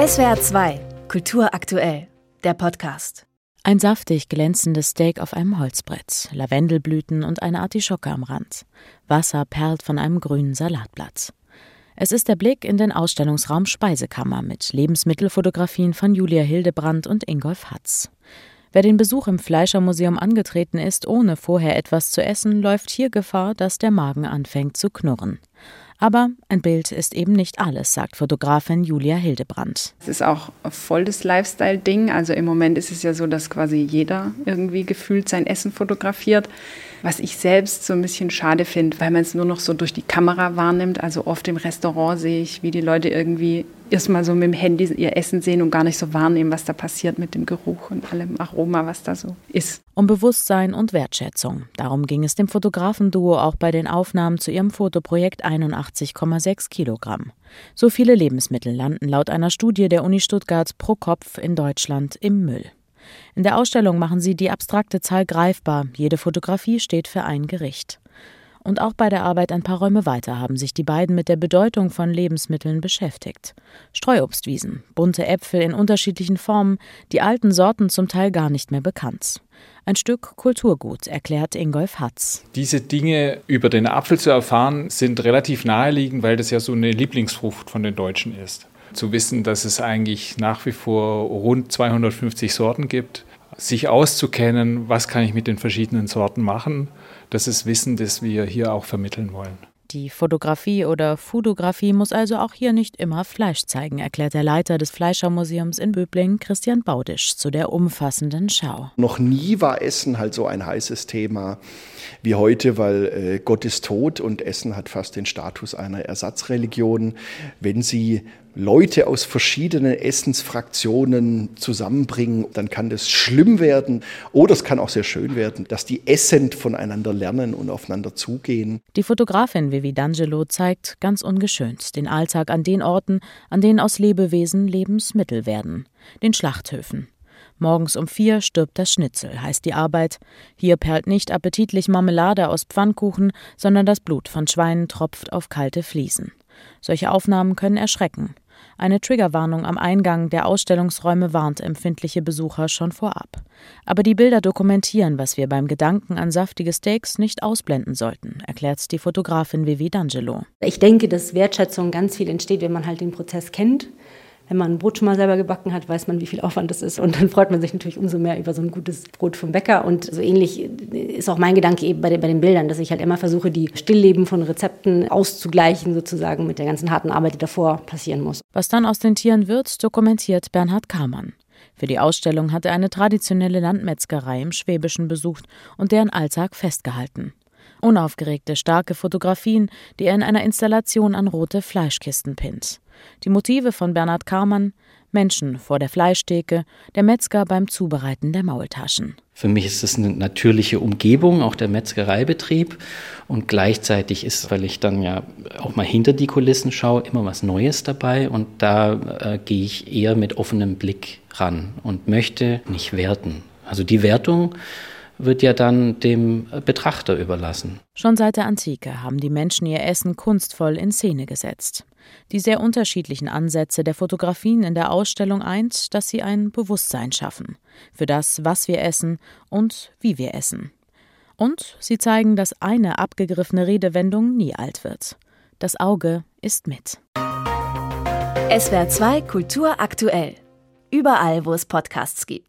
SWR 2, Kultur aktuell, der Podcast. Ein saftig glänzendes Steak auf einem Holzbrett, Lavendelblüten und eine Artischocke am Rand. Wasser perlt von einem grünen Salatblatt. Es ist der Blick in den Ausstellungsraum Speisekammer mit Lebensmittelfotografien von Julia Hildebrand und Ingolf Hatz. Wer den Besuch im Fleischermuseum angetreten ist, ohne vorher etwas zu essen, läuft hier Gefahr, dass der Magen anfängt zu knurren. Aber ein Bild ist eben nicht alles, sagt Fotografin Julia Hildebrand. Es ist auch voll das Lifestyle-Ding. Also im Moment ist es ja so, dass quasi jeder irgendwie gefühlt sein Essen fotografiert. Was ich selbst so ein bisschen schade finde, weil man es nur noch so durch die Kamera wahrnimmt. Also oft im Restaurant sehe ich, wie die Leute irgendwie erstmal so mit dem Handy ihr Essen sehen und gar nicht so wahrnehmen, was da passiert mit dem Geruch und allem Aroma, was da so ist. Um Bewusstsein und Wertschätzung. Darum ging es dem Fotografenduo auch bei den Aufnahmen zu ihrem Fotoprojekt 81,6 Kilogramm. So viele Lebensmittel landen laut einer Studie der Uni Stuttgart pro Kopf in Deutschland im Müll. In der Ausstellung machen sie die abstrakte Zahl greifbar. Jede Fotografie steht für ein Gericht. Und auch bei der Arbeit ein paar Räume weiter haben sich die beiden mit der Bedeutung von Lebensmitteln beschäftigt. Streuobstwiesen, bunte Äpfel in unterschiedlichen Formen, die alten Sorten zum Teil gar nicht mehr bekannt. Ein Stück Kulturgut, erklärt Ingolf Hatz. Diese Dinge über den Apfel zu erfahren, sind relativ naheliegend, weil das ja so eine Lieblingsfrucht von den Deutschen ist zu wissen, dass es eigentlich nach wie vor rund 250 Sorten gibt, sich auszukennen, was kann ich mit den verschiedenen Sorten machen, das ist Wissen, das wir hier auch vermitteln wollen. Die Fotografie oder Fotografie muss also auch hier nicht immer Fleisch zeigen, erklärt der Leiter des Fleischermuseums in Böblingen, Christian Baudisch, zu der umfassenden Schau. Noch nie war Essen halt so ein heißes Thema wie heute, weil äh, Gott ist tot und Essen hat fast den Status einer Ersatzreligion. Wenn Sie Leute aus verschiedenen Essensfraktionen zusammenbringen, dann kann das schlimm werden oder es kann auch sehr schön werden, dass die essend voneinander lernen und aufeinander zugehen. Die Fotografin Vivi D'Angelo zeigt ganz ungeschönt den Alltag an den Orten, an denen aus Lebewesen Lebensmittel werden, den Schlachthöfen. Morgens um vier stirbt das Schnitzel, heißt die Arbeit. Hier perlt nicht appetitlich Marmelade aus Pfannkuchen, sondern das Blut von Schweinen tropft auf kalte Fliesen. Solche Aufnahmen können erschrecken. Eine Triggerwarnung am Eingang der Ausstellungsräume warnt empfindliche Besucher schon vorab. Aber die Bilder dokumentieren, was wir beim Gedanken an saftige Steaks nicht ausblenden sollten, erklärt die Fotografin Vivi D'Angelo. Ich denke, dass Wertschätzung ganz viel entsteht, wenn man halt den Prozess kennt wenn man ein Brot schon mal selber gebacken hat, weiß man, wie viel Aufwand das ist. Und dann freut man sich natürlich umso mehr über so ein gutes Brot vom Bäcker. Und so ähnlich ist auch mein Gedanke eben bei den, bei den Bildern, dass ich halt immer versuche, die Stillleben von Rezepten auszugleichen, sozusagen mit der ganzen harten Arbeit, die davor passieren muss. Was dann aus den Tieren wird, dokumentiert Bernhard Kamann. Für die Ausstellung hat er eine traditionelle Landmetzgerei im Schwäbischen besucht und deren Alltag festgehalten. Unaufgeregte, starke Fotografien, die er in einer Installation an rote Fleischkisten pinnt. Die Motive von Bernhard Karmann, Menschen vor der Fleischtheke, der Metzger beim Zubereiten der Maultaschen. Für mich ist es eine natürliche Umgebung, auch der Metzgereibetrieb. Und gleichzeitig ist, weil ich dann ja auch mal hinter die Kulissen schaue, immer was Neues dabei. Und da äh, gehe ich eher mit offenem Blick ran und möchte nicht werten. Also die Wertung wird ja dann dem Betrachter überlassen. Schon seit der Antike haben die Menschen ihr Essen kunstvoll in Szene gesetzt. Die sehr unterschiedlichen Ansätze der Fotografien in der Ausstellung eint, dass sie ein Bewusstsein schaffen für das, was wir essen und wie wir essen. Und sie zeigen, dass eine abgegriffene Redewendung nie alt wird. Das Auge ist mit. SWR 2 Kultur aktuell. Überall, wo es Podcasts gibt.